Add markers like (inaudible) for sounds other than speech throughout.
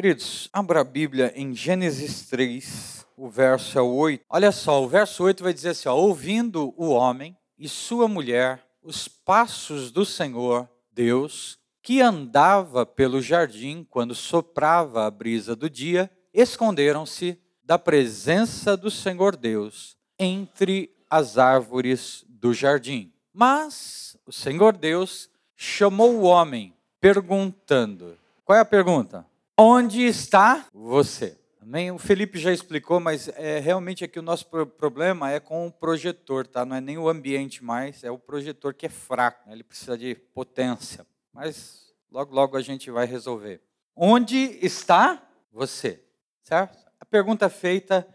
Queridos, abra a Bíblia em Gênesis 3, o verso é o 8. Olha só, o verso 8 vai dizer assim: ó, ouvindo o homem e sua mulher os passos do Senhor Deus, que andava pelo jardim quando soprava a brisa do dia, esconderam-se da presença do Senhor Deus entre as árvores do jardim. Mas o Senhor Deus chamou o homem, perguntando: qual é a pergunta? Onde está você? Amém? O Felipe já explicou, mas é, realmente aqui o nosso problema é com o projetor, tá? Não é nem o ambiente mais, é o projetor que é fraco, né? ele precisa de potência. Mas logo, logo a gente vai resolver. Onde está você? Certo? A pergunta feita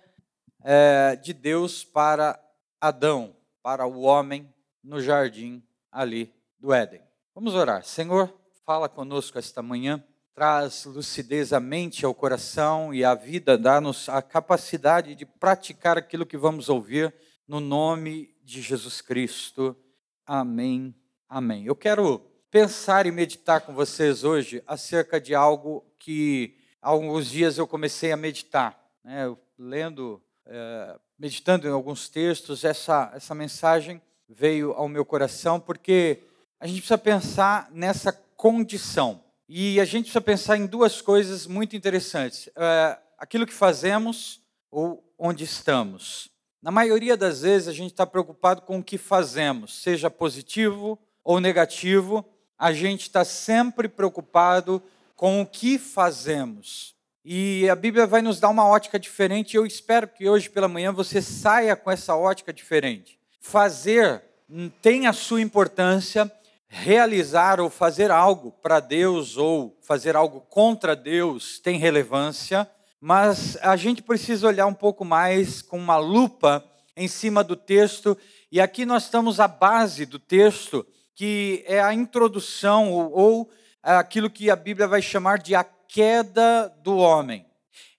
é, de Deus para Adão, para o homem no jardim ali do Éden. Vamos orar. Senhor, fala conosco esta manhã traz lucidez à mente, ao coração e à vida, dá-nos a capacidade de praticar aquilo que vamos ouvir no nome de Jesus Cristo. Amém. Amém. Eu quero pensar e meditar com vocês hoje acerca de algo que há alguns dias eu comecei a meditar, né? lendo, é, meditando em alguns textos, essa, essa mensagem veio ao meu coração porque a gente precisa pensar nessa condição e a gente precisa pensar em duas coisas muito interessantes: é, aquilo que fazemos ou onde estamos. Na maioria das vezes, a gente está preocupado com o que fazemos, seja positivo ou negativo, a gente está sempre preocupado com o que fazemos. E a Bíblia vai nos dar uma ótica diferente, e eu espero que hoje pela manhã você saia com essa ótica diferente. Fazer tem a sua importância, realizar ou fazer algo para Deus ou fazer algo contra Deus tem relevância, mas a gente precisa olhar um pouco mais com uma lupa em cima do texto, e aqui nós estamos à base do texto, que é a introdução ou, ou aquilo que a Bíblia vai chamar de a queda do homem.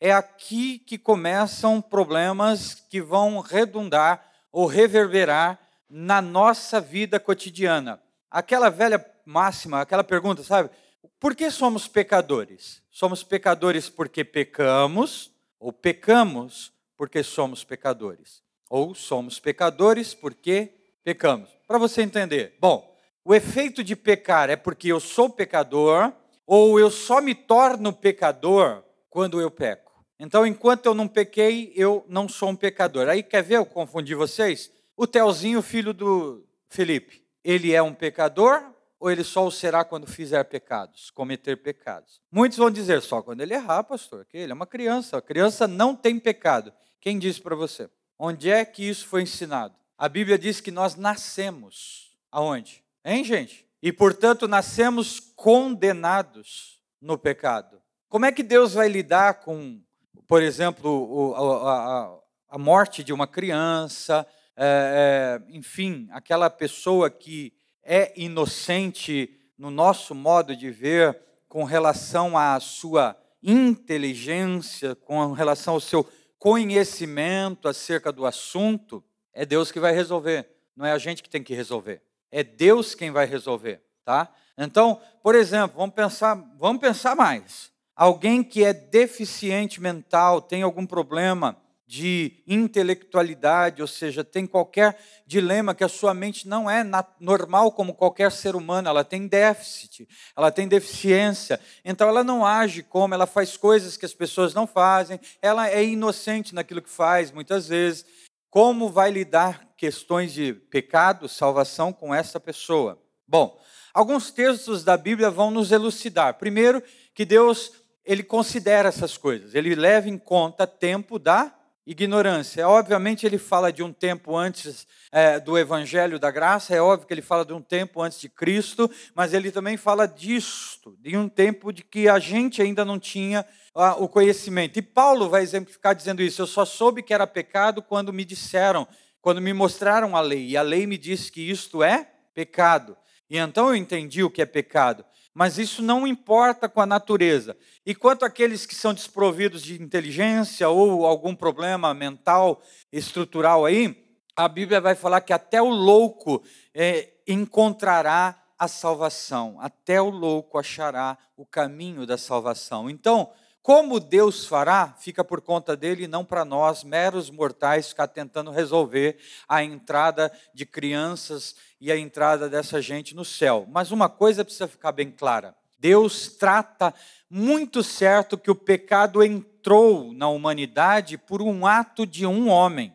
É aqui que começam problemas que vão redundar ou reverberar na nossa vida cotidiana aquela velha máxima, aquela pergunta, sabe? Por que somos pecadores? Somos pecadores porque pecamos, ou pecamos porque somos pecadores? Ou somos pecadores porque pecamos? Para você entender. Bom, o efeito de pecar é porque eu sou pecador, ou eu só me torno pecador quando eu peco. Então, enquanto eu não pequei, eu não sou um pecador. Aí, quer ver eu confundi vocês? O Telzinho, filho do Felipe ele é um pecador ou ele só o será quando fizer pecados, cometer pecados? Muitos vão dizer só quando ele errar, pastor, que ele é uma criança. A criança não tem pecado. Quem disse para você? Onde é que isso foi ensinado? A Bíblia diz que nós nascemos. Aonde? Hein, gente? E portanto nascemos condenados no pecado. Como é que Deus vai lidar com, por exemplo, a, a, a morte de uma criança, é, é, enfim, aquela pessoa que é inocente no nosso modo de ver com relação à sua inteligência, com relação ao seu conhecimento acerca do assunto, é Deus que vai resolver, não é a gente que tem que resolver. É Deus quem vai resolver, tá? Então, por exemplo, vamos pensar, vamos pensar mais. Alguém que é deficiente mental, tem algum problema, de intelectualidade, ou seja, tem qualquer dilema que a sua mente não é normal como qualquer ser humano, ela tem déficit, ela tem deficiência, então ela não age como, ela faz coisas que as pessoas não fazem, ela é inocente naquilo que faz, muitas vezes. Como vai lidar questões de pecado, salvação com essa pessoa? Bom, alguns textos da Bíblia vão nos elucidar. Primeiro, que Deus ele considera essas coisas, ele leva em conta tempo da ignorância. Obviamente, ele fala de um tempo antes é, do Evangelho da Graça, é óbvio que ele fala de um tempo antes de Cristo, mas ele também fala disto, de um tempo de que a gente ainda não tinha ah, o conhecimento. E Paulo vai exemplificar dizendo isso: eu só soube que era pecado quando me disseram, quando me mostraram a lei, e a lei me disse que isto é pecado. E então eu entendi o que é pecado mas isso não importa com a natureza. E quanto àqueles que são desprovidos de inteligência ou algum problema mental, estrutural aí, a Bíblia vai falar que até o louco é, encontrará a salvação, até o louco achará o caminho da salvação. Então, Como Deus fará, fica por conta dele e não para nós, meros mortais, ficar tentando resolver a entrada de crianças e a entrada dessa gente no céu. Mas uma coisa precisa ficar bem clara: Deus trata muito certo que o pecado entrou na humanidade por um ato de um homem.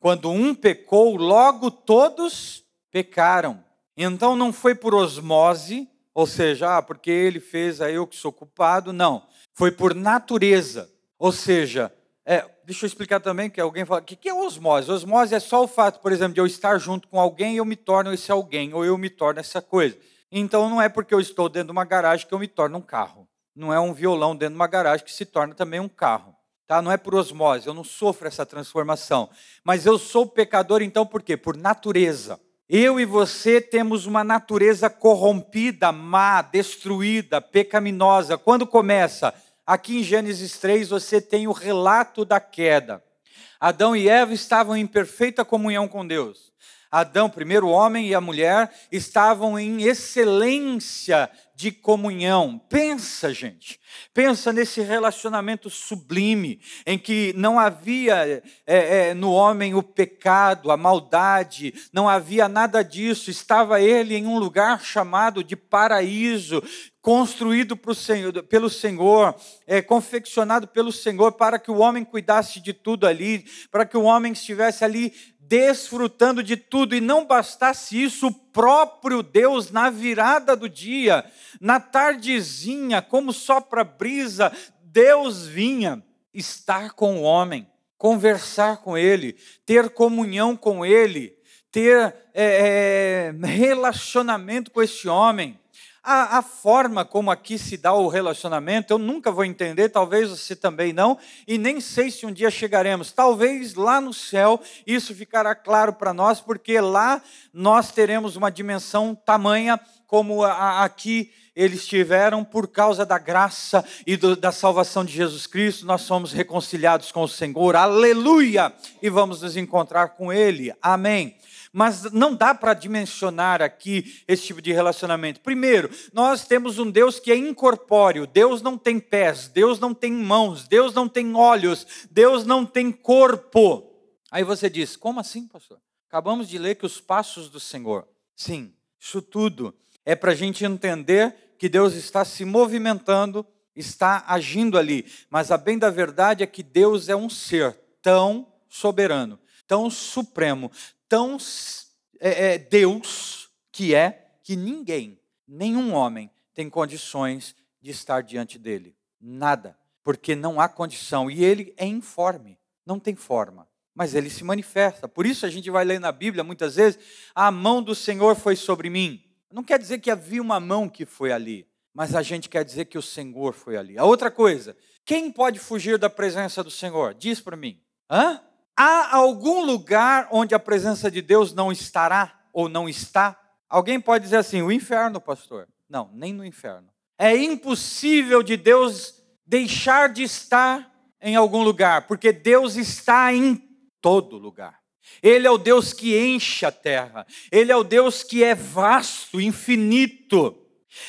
Quando um pecou, logo todos pecaram. Então não foi por osmose, ou seja, ah, porque ele fez, aí eu que sou culpado. Não foi por natureza. Ou seja, é, deixa eu explicar também que alguém fala, o que é osmose? Osmose é só o fato, por exemplo, de eu estar junto com alguém e eu me torno esse alguém, ou eu me torno essa coisa. Então não é porque eu estou dentro de uma garagem que eu me torno um carro. Não é um violão dentro de uma garagem que se torna também um carro. Tá? Não é por osmose, eu não sofro essa transformação. Mas eu sou pecador então por quê? Por natureza. Eu e você temos uma natureza corrompida, má, destruída, pecaminosa. Quando começa? Aqui em Gênesis 3 você tem o relato da queda. Adão e Eva estavam em perfeita comunhão com Deus. Adão, primeiro homem, e a mulher estavam em excelência de comunhão. Pensa, gente, pensa nesse relacionamento sublime, em que não havia é, é, no homem o pecado, a maldade, não havia nada disso. Estava ele em um lugar chamado de paraíso, construído Senhor, pelo Senhor, é, confeccionado pelo Senhor, para que o homem cuidasse de tudo ali, para que o homem estivesse ali desfrutando de tudo, e não bastasse isso, o próprio Deus, na virada do dia, na tardezinha, como sopra brisa, Deus vinha estar com o homem, conversar com ele, ter comunhão com ele, ter é, é, relacionamento com esse homem. A, a, forma como aqui se dá o relacionamento, eu nunca vou entender, talvez você também não, e nem sei se um dia chegaremos. Talvez lá no céu isso ficará claro para nós, porque lá nós teremos uma dimensão tamanha como a, a, aqui eles tiveram por causa da graça e do, da salvação de Jesus Cristo, nós somos reconciliados com o Senhor, aleluia! E vamos nos encontrar com Ele, amém. Mas não dá para dimensionar aqui esse tipo de relacionamento. Primeiro, nós temos um Deus que é incorpóreo. Deus não tem pés, Deus não tem mãos, Deus não tem olhos, Deus não tem corpo. Aí você diz: como assim, pastor? Acabamos de ler que os passos do Senhor. Sim, isso tudo é para a gente entender que Deus está se movimentando, está agindo ali. Mas a bem da verdade é que Deus é um ser tão soberano, tão supremo, tão é, é, Deus que é que ninguém, nenhum homem, tem condições de estar diante dele. Nada. Porque não há condição. E ele é informe, não tem forma. Mas ele se manifesta. Por isso a gente vai ler na Bíblia muitas vezes: a mão do Senhor foi sobre mim. Não quer dizer que havia uma mão que foi ali, mas a gente quer dizer que o Senhor foi ali. A outra coisa, quem pode fugir da presença do Senhor? Diz para mim. Hã? Há algum lugar onde a presença de Deus não estará ou não está? Alguém pode dizer assim: o inferno, pastor. Não, nem no inferno. É impossível de Deus deixar de estar em algum lugar, porque Deus está em todo lugar. Ele é o Deus que enche a terra, Ele é o Deus que é vasto, infinito,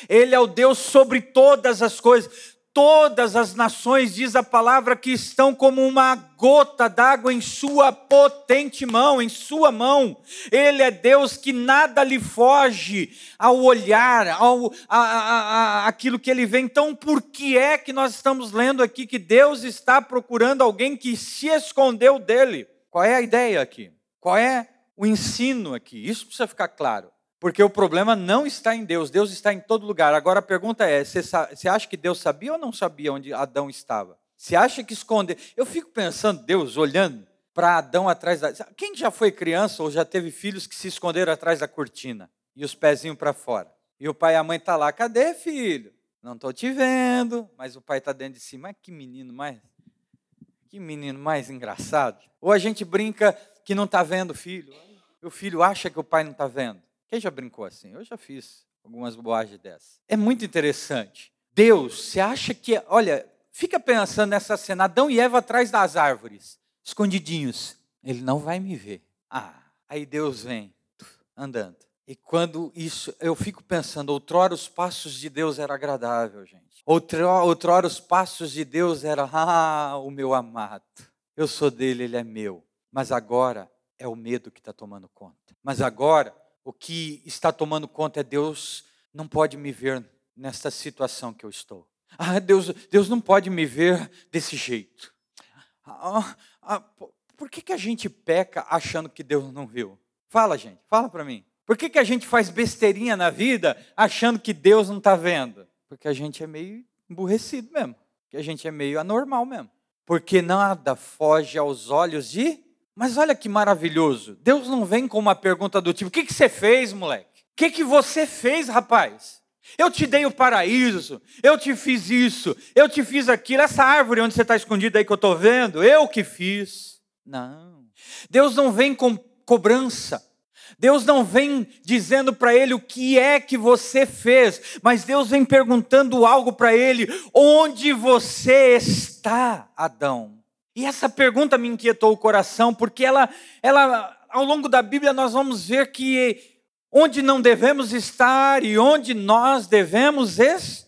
Ele é o Deus sobre todas as coisas todas as nações, diz a palavra, que estão como uma gota d'água em sua potente mão, em sua mão. Ele é Deus que nada lhe foge ao olhar, ao a, a, a, aquilo que ele vê. Então, por que é que nós estamos lendo aqui que Deus está procurando alguém que se escondeu dele? Qual é a ideia aqui? Qual é o ensino aqui? Isso precisa ficar claro. Porque o problema não está em Deus, Deus está em todo lugar. Agora a pergunta é: você acha que Deus sabia ou não sabia onde Adão estava? Você acha que esconder? Eu fico pensando, Deus olhando para Adão atrás da. Quem já foi criança ou já teve filhos que se esconderam atrás da cortina e os pezinhos para fora? E o pai e a mãe tá lá, cadê filho? Não estou te vendo, mas o pai está dentro de si. Mas que menino mais, que menino mais engraçado. Ou a gente brinca que não está vendo o filho. O filho acha que o pai não está vendo. Quem já brincou assim? Eu já fiz algumas bobagens dessas. É muito interessante. Deus, você acha que. Olha, fica pensando nessa cena: Adão e Eva atrás das árvores, escondidinhos. Ele não vai me ver. Ah, aí Deus vem andando. E quando isso, eu fico pensando, outrora os passos de Deus era agradável, gente. Outrora, outrora os passos de Deus era, (laughs) ah, o meu amado. Eu sou dele, ele é meu. Mas agora é o medo que está tomando conta. Mas agora o que está tomando conta é Deus não pode me ver nesta situação que eu estou. Ah, Deus, Deus não pode me ver desse jeito. Ah, ah, por que, que a gente peca achando que Deus não viu? Fala, gente, fala para mim. Por que, que a gente faz besteirinha na vida achando que Deus não está vendo? Porque a gente é meio emburrecido mesmo. Que a gente é meio anormal mesmo. Porque nada foge aos olhos de. Mas olha que maravilhoso. Deus não vem com uma pergunta do tipo: o que, que você fez, moleque? O que, que você fez, rapaz? Eu te dei o paraíso, eu te fiz isso, eu te fiz aquilo. Essa árvore onde você está escondido aí que eu estou vendo, eu que fiz. Não. Deus não vem com cobrança. Deus não vem dizendo para ele o que é que você fez, mas Deus vem perguntando algo para ele: onde você está, Adão? E essa pergunta me inquietou o coração, porque ela, ela ao longo da Bíblia nós vamos ver que onde não devemos estar e onde nós devemos estar.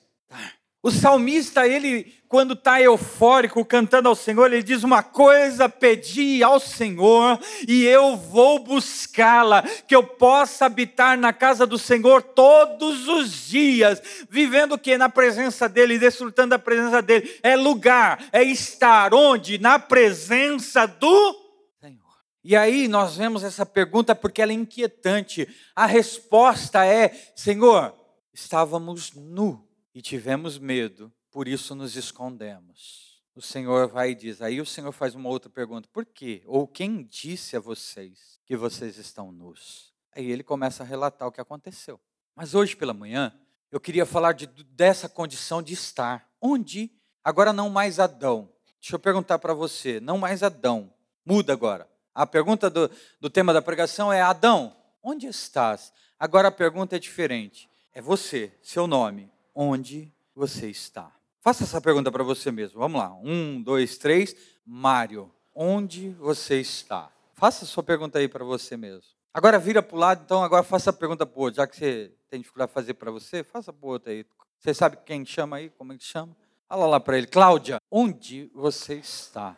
O salmista, ele, quando está eufórico cantando ao Senhor, ele diz: Uma coisa pedi ao Senhor e eu vou buscá-la, que eu possa habitar na casa do Senhor todos os dias, vivendo o que? Na presença dEle, desfrutando da presença dEle. É lugar, é estar onde? Na presença do Senhor. E aí nós vemos essa pergunta porque ela é inquietante. A resposta é: Senhor, estávamos nu e tivemos medo, por isso nos escondemos. O Senhor vai e diz. Aí o Senhor faz uma outra pergunta: por quê? Ou quem disse a vocês que vocês estão nus? Aí ele começa a relatar o que aconteceu. Mas hoje pela manhã, eu queria falar de, dessa condição de estar. Onde? Agora não mais Adão. Deixa eu perguntar para você: não mais Adão. Muda agora. A pergunta do, do tema da pregação é: Adão, onde estás? Agora a pergunta é diferente. É você, seu nome onde você está? Faça essa pergunta para você mesmo. Vamos lá. Um, dois, três. Mário, onde você está? Faça a sua pergunta aí para você mesmo. Agora vira para o lado, então agora faça a pergunta para o outro. Já que você tem dificuldade de fazer para você, faça para o outro aí. Você sabe quem chama aí? Como é que chama? Fala lá para ele. Cláudia, onde você está?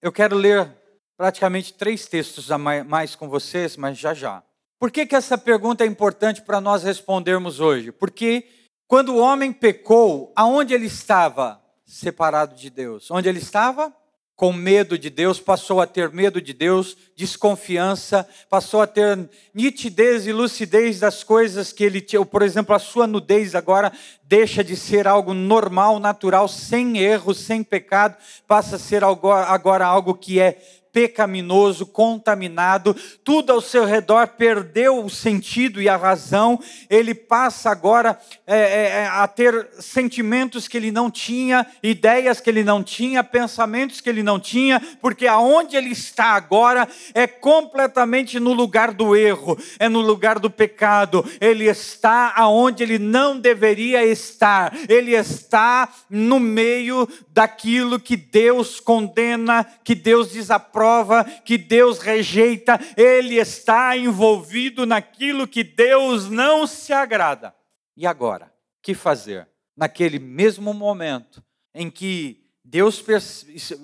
Eu quero ler praticamente três textos a mais com vocês, mas já já. Por que, que essa pergunta é importante para nós respondermos hoje? Porque quando o homem pecou, aonde ele estava? Separado de Deus. Onde ele estava? Com medo de Deus, passou a ter medo de Deus, desconfiança, passou a ter nitidez e lucidez das coisas que ele tinha. Por exemplo, a sua nudez agora deixa de ser algo normal, natural, sem erro, sem pecado, passa a ser agora algo que é pecaminoso, contaminado, tudo ao seu redor perdeu o sentido e a razão, ele passa agora é, é, é, a ter sentimentos que ele não tinha, ideias que ele não tinha, pensamentos que ele não tinha, porque aonde ele está agora é completamente no lugar do erro, é no lugar do pecado, ele está aonde ele não deveria estar, ele está no meio daquilo que Deus condena, que Deus desaprova prova que Deus rejeita, ele está envolvido naquilo que Deus não se agrada. E agora, que fazer? Naquele mesmo momento em que Deus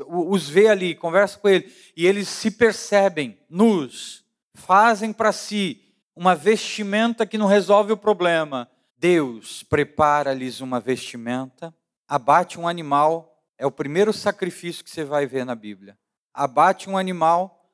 os vê ali, conversa com ele, e eles se percebem nus, fazem para si uma vestimenta que não resolve o problema. Deus prepara-lhes uma vestimenta, abate um animal, é o primeiro sacrifício que você vai ver na Bíblia abate um animal,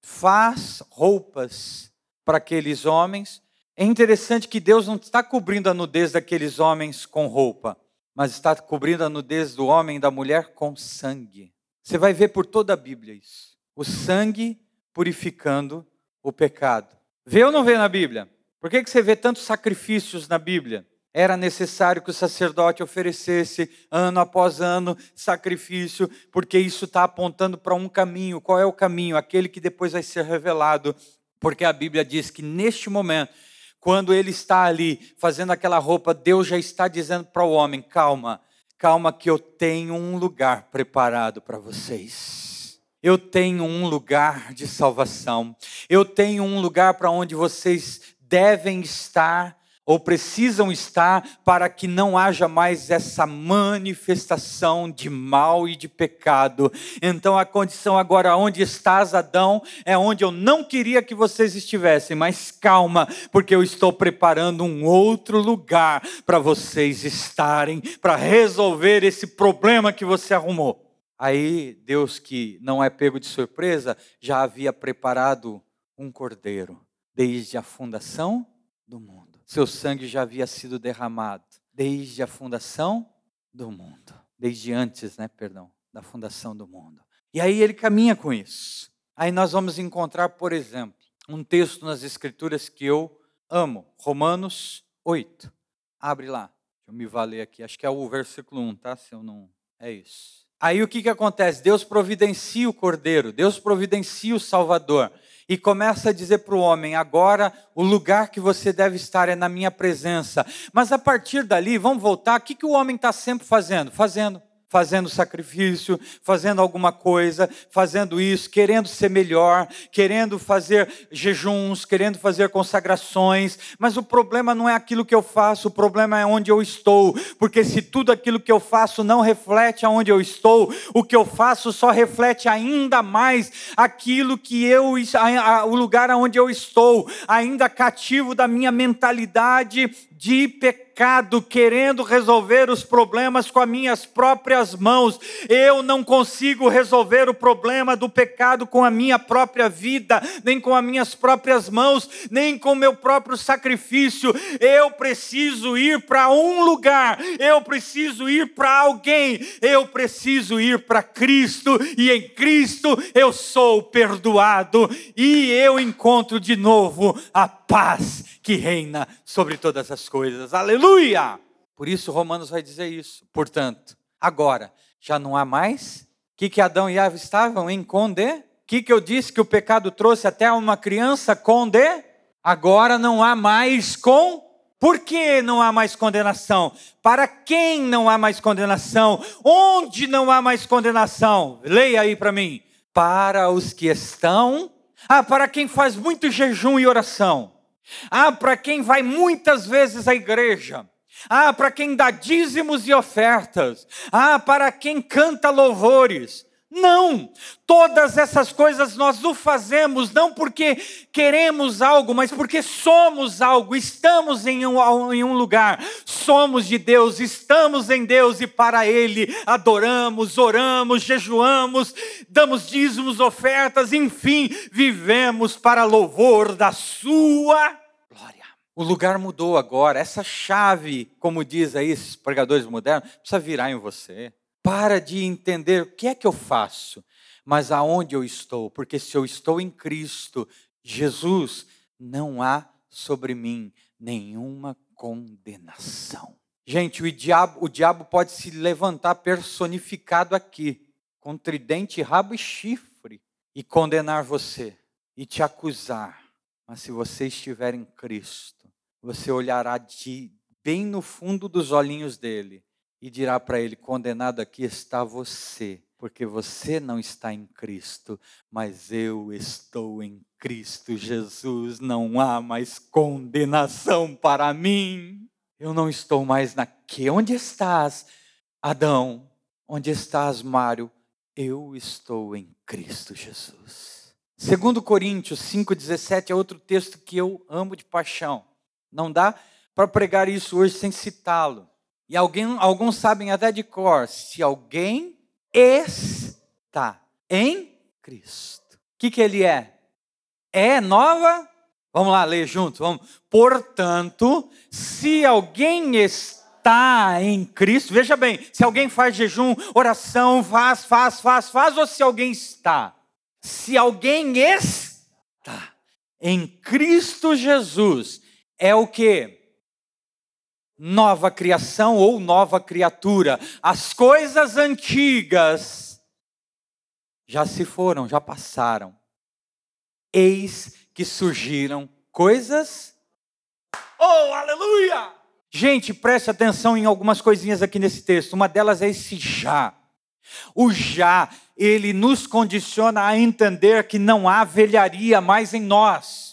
faz roupas para aqueles homens. É interessante que Deus não está cobrindo a nudez daqueles homens com roupa, mas está cobrindo a nudez do homem e da mulher com sangue. Você vai ver por toda a Bíblia isso. O sangue purificando o pecado. Vê ou não vê na Bíblia? Por que, que você vê tantos sacrifícios na Bíblia? Era necessário que o sacerdote oferecesse ano após ano sacrifício, porque isso está apontando para um caminho. Qual é o caminho? Aquele que depois vai ser revelado. Porque a Bíblia diz que neste momento, quando ele está ali fazendo aquela roupa, Deus já está dizendo para o homem: calma, calma, que eu tenho um lugar preparado para vocês. eu tenho um lugar de salvação. Eu tenho um lugar para onde vocês devem estar ou precisam estar para que não haja mais essa manifestação de mal e de pecado. Então a condição agora onde estás, Adão, é onde eu não queria que vocês estivessem, mas calma, porque eu estou preparando um outro lugar para vocês estarem, para resolver esse problema que você arrumou. Aí Deus, que não é pego de surpresa, já havia preparado um cordeiro desde a fundação do mundo seu sangue já havia sido derramado desde a fundação do mundo, desde antes, né, perdão, da fundação do mundo. E aí ele caminha com isso. Aí nós vamos encontrar, por exemplo, um texto nas escrituras que eu amo, Romanos 8. Abre lá. Deixa eu me valer aqui, acho que é o versículo 1, tá? Se eu não é isso. Aí o que que acontece? Deus providencia o cordeiro, Deus providencia o salvador e começa a dizer para o homem: agora o lugar que você deve estar é na minha presença. Mas a partir dali, vamos voltar, o que, que o homem está sempre fazendo? Fazendo fazendo sacrifício, fazendo alguma coisa, fazendo isso, querendo ser melhor, querendo fazer jejuns, querendo fazer consagrações, mas o problema não é aquilo que eu faço, o problema é onde eu estou, porque se tudo aquilo que eu faço não reflete aonde eu estou, o que eu faço só reflete ainda mais aquilo que eu, o lugar aonde eu estou, ainda cativo da minha mentalidade de pecado, querendo resolver os problemas com as minhas próprias mãos. Eu não consigo resolver o problema do pecado com a minha própria vida, nem com as minhas próprias mãos, nem com o meu próprio sacrifício. Eu preciso ir para um lugar, eu preciso ir para alguém, eu preciso ir para Cristo, e em Cristo eu sou perdoado, e eu encontro de novo a paz que reina sobre todas as coisas. Aleluia! Por isso Romanos vai dizer isso. Portanto, agora já não há mais. Que, que Adão e Eva estavam em conde? Que, que eu disse que o pecado trouxe até uma criança conde? Agora não há mais com. Por que não há mais condenação? Para quem não há mais condenação? Onde não há mais condenação? Leia aí para mim. Para os que estão. Ah, para quem faz muito jejum e oração. Ah, para quem vai muitas vezes à igreja. Ah, para quem dá dízimos e ofertas. Ah, para quem canta louvores. Não, todas essas coisas nós o fazemos não porque queremos algo, mas porque somos algo, estamos em um, em um lugar, somos de Deus, estamos em Deus e para Ele adoramos, oramos, jejuamos, damos dízimos, ofertas, enfim, vivemos para louvor da Sua. O lugar mudou agora, essa chave, como diz aí esses pregadores modernos, precisa virar em você. Para de entender o que é que eu faço, mas aonde eu estou, porque se eu estou em Cristo, Jesus, não há sobre mim nenhuma condenação. Gente, o diabo, o diabo pode se levantar personificado aqui, com tridente, rabo e chifre, e condenar você, e te acusar. Mas se você estiver em Cristo, você olhará de bem no fundo dos olhinhos dele e dirá para ele: Condenado aqui está você, porque você não está em Cristo, mas eu estou em Cristo Jesus. Não há mais condenação para mim. Eu não estou mais naquele. Onde estás, Adão? Onde estás, Mário? Eu estou em Cristo Jesus. Segundo Coríntios 5:17 é outro texto que eu amo de paixão. Não dá para pregar isso hoje sem citá-lo. E alguém, alguns sabem até de cor, se alguém está em Cristo. O que, que ele é? É nova? Vamos lá, ler junto. Vamos. Portanto, se alguém está em Cristo, veja bem, se alguém faz jejum, oração, faz, faz, faz, faz, ou se alguém está. Se alguém está em Cristo Jesus, é o que? nova criação ou nova criatura. As coisas antigas já se foram, já passaram. Eis que surgiram coisas. Oh, aleluia! Gente, preste atenção em algumas coisinhas aqui nesse texto. Uma delas é esse já. O já, ele nos condiciona a entender que não há velharia mais em nós.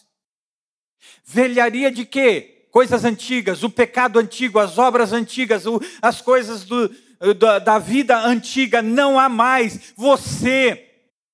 Velharia de quê? Coisas antigas, o pecado antigo, as obras antigas, as coisas do, da, da vida antiga, não há mais. Você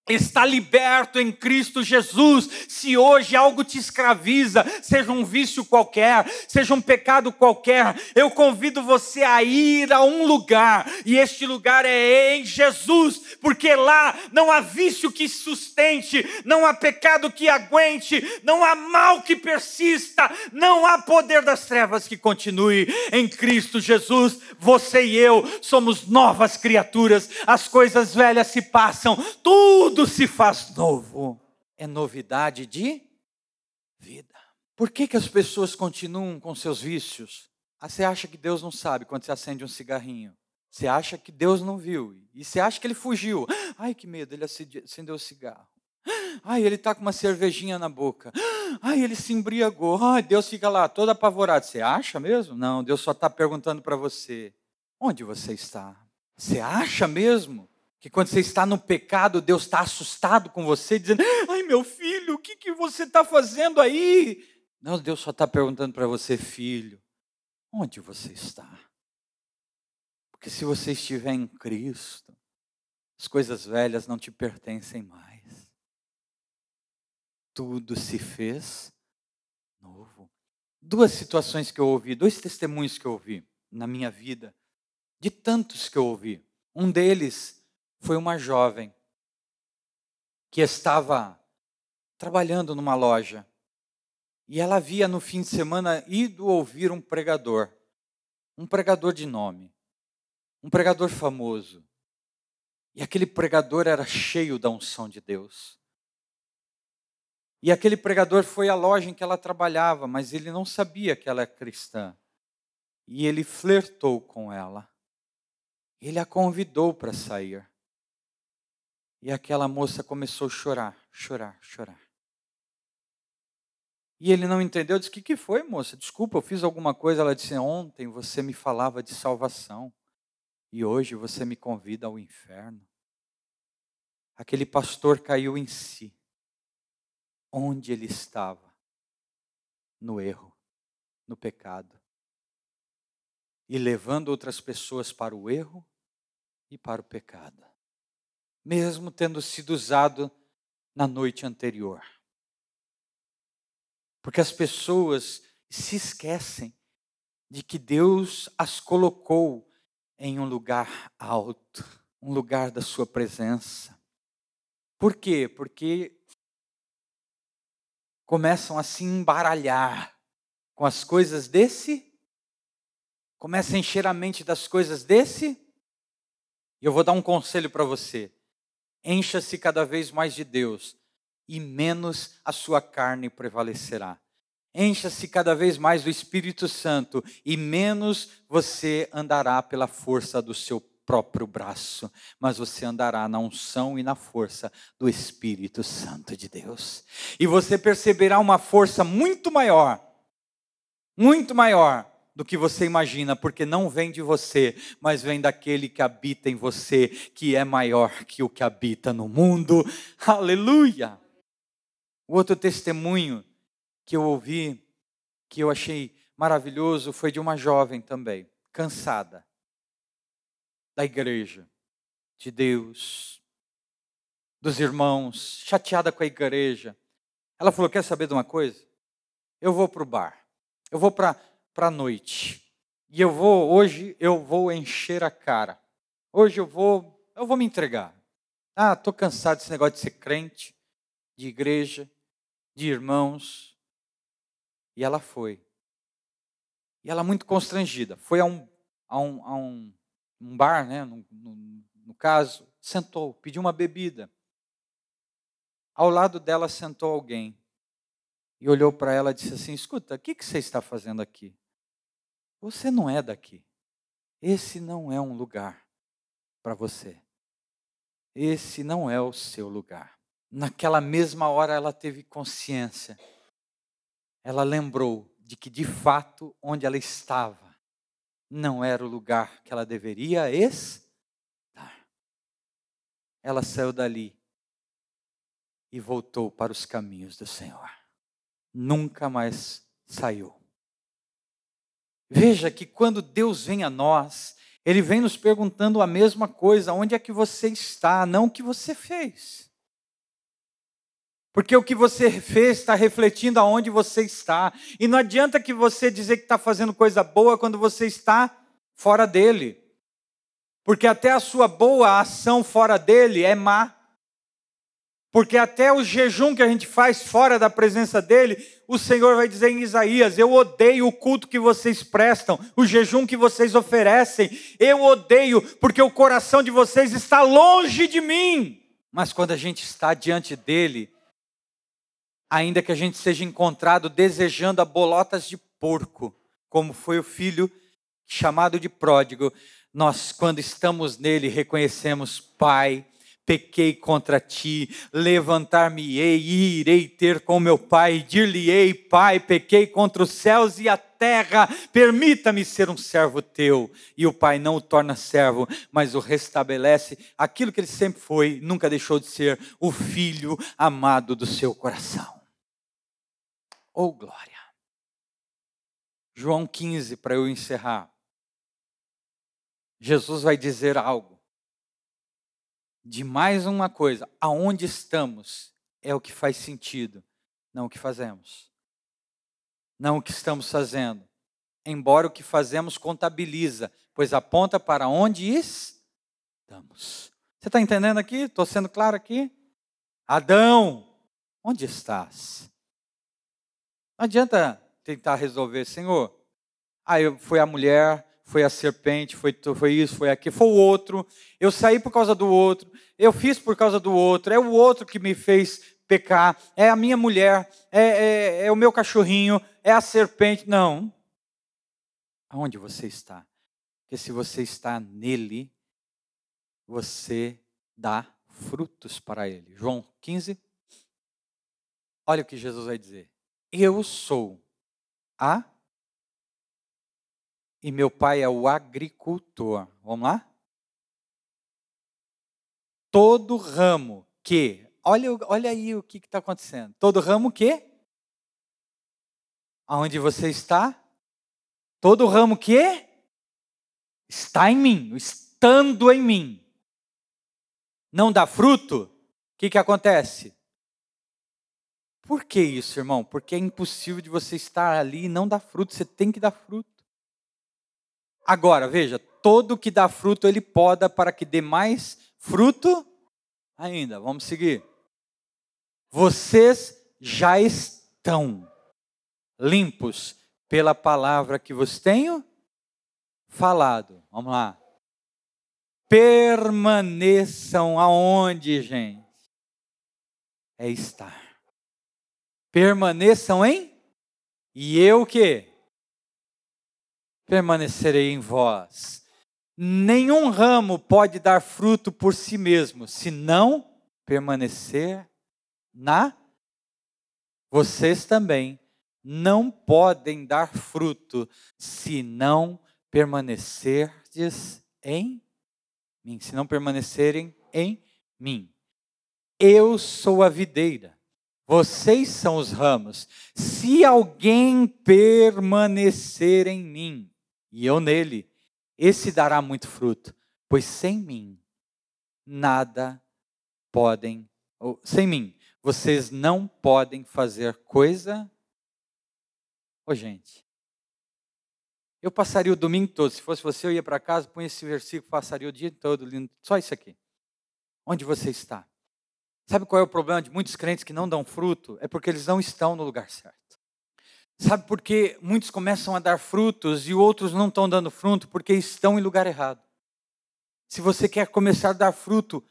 está liberto em Cristo Jesus. Se hoje algo te escraviza, seja um vício qualquer, seja um pecado qualquer, eu convido você a ir a um lugar, e este lugar é em Jesus, porque lá não há vício que sustente, não há pecado que aguente, não há mal que persista, não há poder das trevas que continue. Em Cristo Jesus, você e eu somos novas criaturas, as coisas velhas se passam, tudo tudo se faz novo. É novidade de vida. Por que, que as pessoas continuam com seus vícios? Ah, você acha que Deus não sabe quando você acende um cigarrinho? Você acha que Deus não viu? E você acha que ele fugiu? Ai, que medo, ele acendeu o cigarro. Ai, ele está com uma cervejinha na boca. Ai, ele se embriagou. Ai, Deus fica lá todo apavorado. Você acha mesmo? Não, Deus só está perguntando para você: onde você está? Você acha mesmo que quando você está no pecado, Deus está assustado com você, dizendo: Ai, meu filho, o que, que você está fazendo aí? Não, Deus só está perguntando para você, filho, onde você está? Porque se você estiver em Cristo, as coisas velhas não te pertencem mais. Tudo se fez novo. Duas situações que eu ouvi, dois testemunhos que eu ouvi na minha vida, de tantos que eu ouvi. Um deles foi uma jovem que estava trabalhando numa loja e ela havia no fim de semana ido ouvir um pregador, um pregador de nome, um pregador famoso. E aquele pregador era cheio da unção de Deus. E aquele pregador foi à loja em que ela trabalhava, mas ele não sabia que ela é cristã. E ele flertou com ela. Ele a convidou para sair. E aquela moça começou a chorar, chorar, chorar. E ele não entendeu, disse: O que, que foi, moça? Desculpa, eu fiz alguma coisa. Ela disse: Ontem você me falava de salvação e hoje você me convida ao inferno. Aquele pastor caiu em si. Onde ele estava? No erro, no pecado. E levando outras pessoas para o erro e para o pecado mesmo tendo sido usado na noite anterior. Porque as pessoas se esquecem de que Deus as colocou em um lugar alto, um lugar da sua presença. Por quê? Porque começam a se embaralhar com as coisas desse, começam a encher a mente das coisas desse. E eu vou dar um conselho para você. Encha-se cada vez mais de Deus e menos a sua carne prevalecerá. Encha-se cada vez mais do Espírito Santo e menos você andará pela força do seu próprio braço, mas você andará na unção e na força do Espírito Santo de Deus. E você perceberá uma força muito maior, muito maior do que você imagina, porque não vem de você, mas vem daquele que habita em você, que é maior que o que habita no mundo. (laughs) Aleluia! O outro testemunho que eu ouvi, que eu achei maravilhoso, foi de uma jovem também, cansada da igreja, de Deus, dos irmãos, chateada com a igreja. Ela falou: Quer saber de uma coisa? Eu vou para o bar, eu vou para para a noite. E eu vou, hoje, eu vou encher a cara. Hoje eu vou, eu vou me entregar. Ah, estou cansado desse negócio de ser crente, de igreja, de irmãos. E ela foi. E ela muito constrangida. Foi a um, a um, a um, um bar, né, no, no, no caso, sentou, pediu uma bebida. Ao lado dela sentou alguém. E olhou para ela e disse assim: Escuta, o que, que você está fazendo aqui? Você não é daqui. Esse não é um lugar para você. Esse não é o seu lugar. Naquela mesma hora ela teve consciência. Ela lembrou de que de fato onde ela estava não era o lugar que ela deveria estar. ela saiu dali e voltou para os caminhos do Senhor. Nunca mais saiu. Veja que quando Deus vem a nós, Ele vem nos perguntando a mesma coisa: onde é que você está, não o que você fez. Porque o que você fez está refletindo aonde você está. E não adianta que você dizer que está fazendo coisa boa quando você está fora dele. Porque até a sua boa ação fora dele é má. Porque até o jejum que a gente faz fora da presença dele, o Senhor vai dizer em Isaías: Eu odeio o culto que vocês prestam, o jejum que vocês oferecem. Eu odeio, porque o coração de vocês está longe de mim. Mas quando a gente está diante dele, ainda que a gente seja encontrado desejando a bolotas de porco, como foi o filho chamado de pródigo, nós, quando estamos nele, reconhecemos: Pai, pequei contra ti, levantar-me-ei e irei ter com meu pai, dir-lhe-ei, pai, pequei contra os céus e a terra, permita-me ser um servo teu. E o pai não o torna servo, mas o restabelece aquilo que ele sempre foi, nunca deixou de ser, o filho amado do seu coração. Oh glória! João 15, para eu encerrar. Jesus vai dizer algo de mais uma coisa: aonde estamos é o que faz sentido, não o que fazemos. Não o que estamos fazendo. Embora o que fazemos contabiliza, pois aponta para onde estamos. Você está entendendo aqui? Estou sendo claro aqui? Adão, onde estás? Não adianta tentar resolver, Senhor. Ah, eu, foi a mulher, foi a serpente, foi, foi isso, foi aquilo, foi o outro. Eu saí por causa do outro, eu fiz por causa do outro, é o outro que me fez pecar, é a minha mulher, é, é, é o meu cachorrinho, é a serpente. Não. Aonde você está? Porque se você está nele, você dá frutos para ele. João 15. Olha o que Jesus vai dizer. Eu sou a e meu pai é o agricultor. Vamos lá? Todo ramo que, olha, olha aí o que está acontecendo. Todo ramo que, aonde você está, todo ramo que está em mim, estando em mim, não dá fruto, o que, que acontece? Por que isso, irmão? Porque é impossível de você estar ali e não dar fruto, você tem que dar fruto. Agora, veja, todo que dá fruto ele poda para que dê mais fruto ainda. Vamos seguir. Vocês já estão limpos pela palavra que vos tenho falado. Vamos lá. Permaneçam aonde, gente? É estar. Permaneçam em e eu que permanecerei em vós. Nenhum ramo pode dar fruto por si mesmo, se não permanecer na. Vocês também não podem dar fruto se não permanecerdes em mim, se não permanecerem em mim. Eu sou a videira, vocês são os ramos. Se alguém permanecer em mim e eu nele, esse dará muito fruto, pois sem mim nada podem, ou, sem mim, vocês não podem fazer coisa. Ô oh, gente, eu passaria o domingo todo, se fosse você, eu ia para casa, põe esse versículo, passaria o dia todo lindo, só isso aqui. Onde você está? Sabe qual é o problema de muitos crentes que não dão fruto? É porque eles não estão no lugar certo. Sabe por que muitos começam a dar frutos e outros não estão dando fruto? Porque estão em lugar errado. Se você quer começar a dar fruto,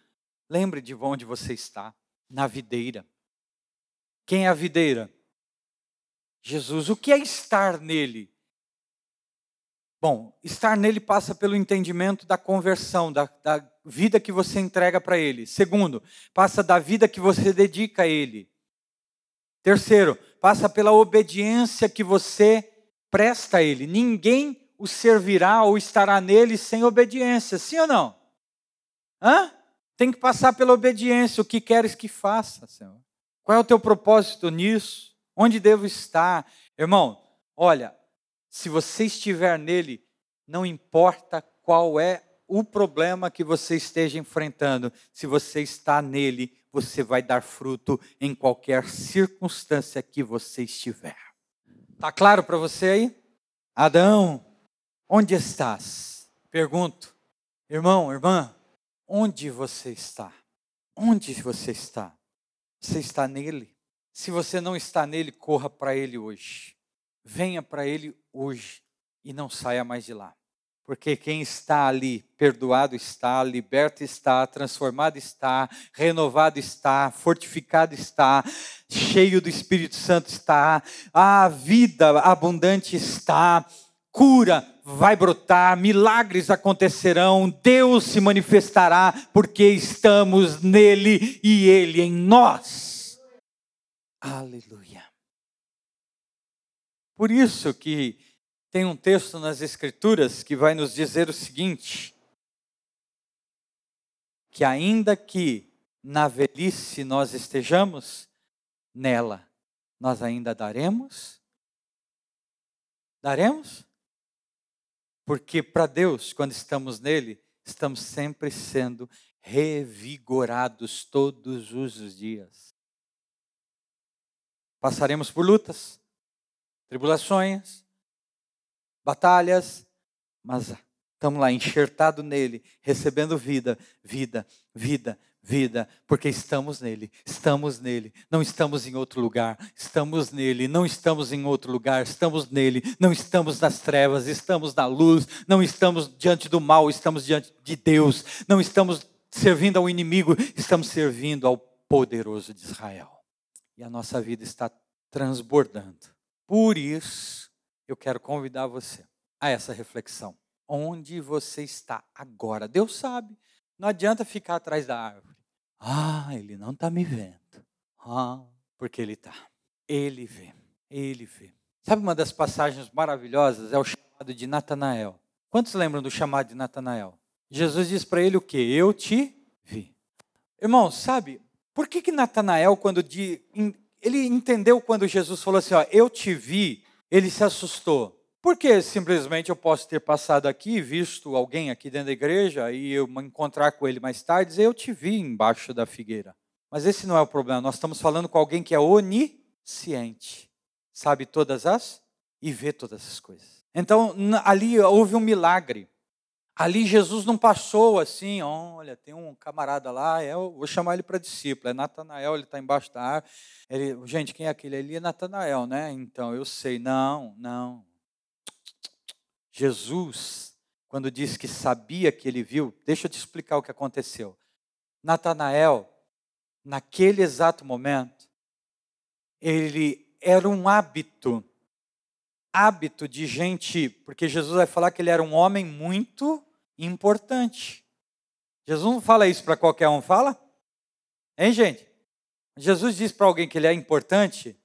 lembre de onde você está na videira. Quem é a videira? Jesus. O que é estar nele? Bom, estar nele passa pelo entendimento da conversão, da, da vida que você entrega para ele. Segundo, passa da vida que você dedica a ele. Terceiro, passa pela obediência que você presta a Ele. Ninguém o servirá ou estará nele sem obediência, sim ou não? Hã? Tem que passar pela obediência. O que queres que faça, Senhor? Qual é o teu propósito nisso? Onde devo estar? Irmão, olha, se você estiver nele, não importa qual é o problema que você esteja enfrentando, se você está nele, você vai dar fruto em qualquer circunstância que você estiver. Tá claro para você aí? Adão, onde estás? Pergunto. Irmão, irmã, onde você está? Onde você está? Você está nele? Se você não está nele, corra para ele hoje. Venha para ele hoje e não saia mais de lá. Porque quem está ali, perdoado está, liberto está, transformado está, renovado está, fortificado está, cheio do Espírito Santo está, a vida abundante está, cura vai brotar, milagres acontecerão, Deus se manifestará, porque estamos nele e ele em nós. Aleluia. Por isso que tem um texto nas Escrituras que vai nos dizer o seguinte: que ainda que na velhice nós estejamos, nela nós ainda daremos? Daremos? Porque para Deus, quando estamos nele, estamos sempre sendo revigorados todos os dias. Passaremos por lutas, tribulações, batalhas, mas estamos lá enxertado nele, recebendo vida, vida, vida, vida, porque estamos nele, estamos nele, não estamos em outro lugar, estamos nele, não estamos em outro lugar, estamos nele, não estamos nas trevas, estamos na luz, não estamos diante do mal, estamos diante de Deus, não estamos servindo ao inimigo, estamos servindo ao poderoso de Israel. E a nossa vida está transbordando. Por isso, eu quero convidar você a essa reflexão. Onde você está agora? Deus sabe. Não adianta ficar atrás da árvore. Ah, ele não está me vendo. Ah, porque ele está. Ele vê. Ele vê. Sabe uma das passagens maravilhosas? É o chamado de Natanael. Quantos lembram do chamado de Natanael? Jesus diz para ele o quê? Eu te vi. Irmão, sabe, por que que Natanael, quando de, ele entendeu quando Jesus falou assim, ó, eu te vi, ele se assustou. Porque simplesmente eu posso ter passado aqui, visto alguém aqui dentro da igreja e eu me encontrar com ele mais tarde e dizer, eu te vi embaixo da figueira. Mas esse não é o problema. Nós estamos falando com alguém que é onisciente, sabe todas as e vê todas as coisas. Então, ali houve um milagre. Ali Jesus não passou assim, olha, tem um camarada lá, é, eu vou chamar ele para discípulo, é Natanael, ele está embaixo da árvore. Ele, gente, quem é aquele ali? É Natanael, né? Então, eu sei. Não, não. Jesus, quando diz que sabia que ele viu, deixa eu te explicar o que aconteceu. Natanael, naquele exato momento, ele era um hábito hábito de gente, porque Jesus vai falar que ele era um homem muito importante. Jesus não fala isso para qualquer um, fala? Hein, gente? Jesus diz para alguém que ele é importante,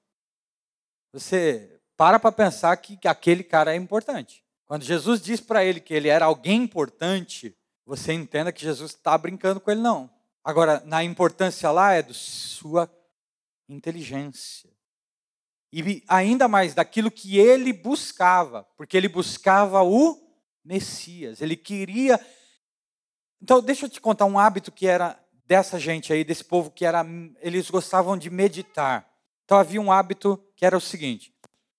você para para pensar que aquele cara é importante. Quando Jesus diz para ele que ele era alguém importante, você entenda que Jesus está brincando com ele, não. Agora, na importância lá é da sua inteligência, e ainda mais daquilo que ele buscava, porque ele buscava o Messias, ele queria. Então, deixa eu te contar um hábito que era dessa gente aí, desse povo que era, eles gostavam de meditar. Então havia um hábito que era o seguinte: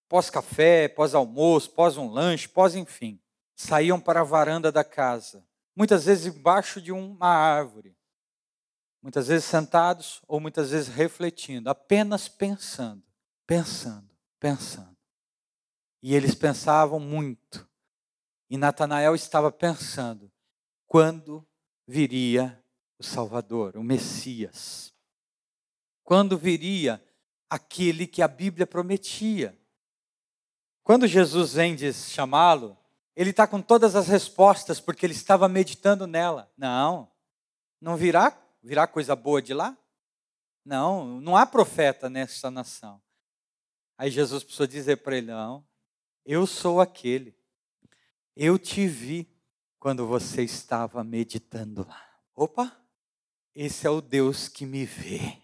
pós-café, pós-almoço, pós um lanche, pós enfim, saíam para a varanda da casa, muitas vezes embaixo de uma árvore, muitas vezes sentados ou muitas vezes refletindo, apenas pensando pensando, pensando. E eles pensavam muito. E Natanael estava pensando: quando viria o Salvador, o Messias? Quando viria aquele que a Bíblia prometia? Quando Jesus vem chamá-lo, ele está com todas as respostas, porque ele estava meditando nela. Não, não virá, virá coisa boa de lá? Não, não há profeta nessa nação. Aí Jesus precisou dizer para ele: Não, eu sou aquele. Eu te vi quando você estava meditando lá. Opa, esse é o Deus que me vê.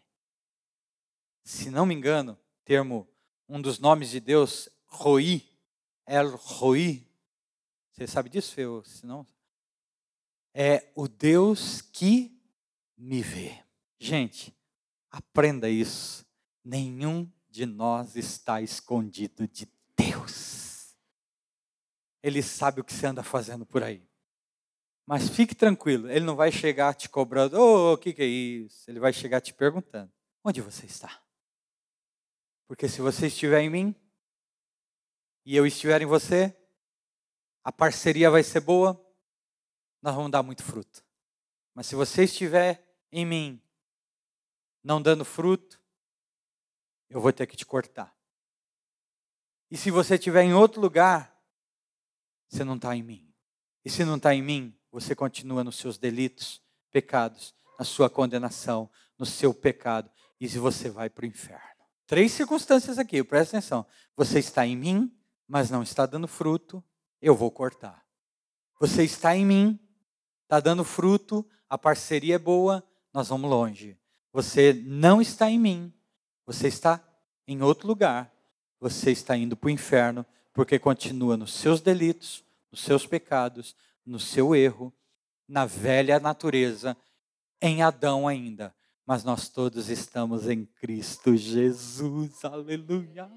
Se não me engano, termo, um dos nomes de Deus, Roi, El Roi. Você sabe disso, Feu? Se não, é o Deus que me vê. Gente, aprenda isso. Nenhum de nós está escondido de Deus. Ele sabe o que você anda fazendo por aí. Mas fique tranquilo, ele não vai chegar te cobrando, ô, oh, o que, que é isso? Ele vai chegar te perguntando: onde você está? Porque se você estiver em mim e eu estiver em você, a parceria vai ser boa, nós vamos dar muito fruto. Mas se você estiver em mim, não dando fruto, eu vou ter que te cortar. E se você estiver em outro lugar, você não está em mim. E se não está em mim, você continua nos seus delitos, pecados, na sua condenação, no seu pecado, e se você vai para o inferno. Três circunstâncias aqui, presta atenção. Você está em mim, mas não está dando fruto, eu vou cortar. Você está em mim, está dando fruto, a parceria é boa, nós vamos longe. Você não está em mim, você está em outro lugar, você está indo para o inferno, porque continua nos seus delitos, nos seus pecados, no seu erro, na velha natureza, em Adão ainda mas nós todos estamos em Cristo Jesus. Aleluia.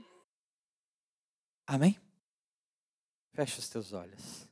Amém? Feche os teus olhos.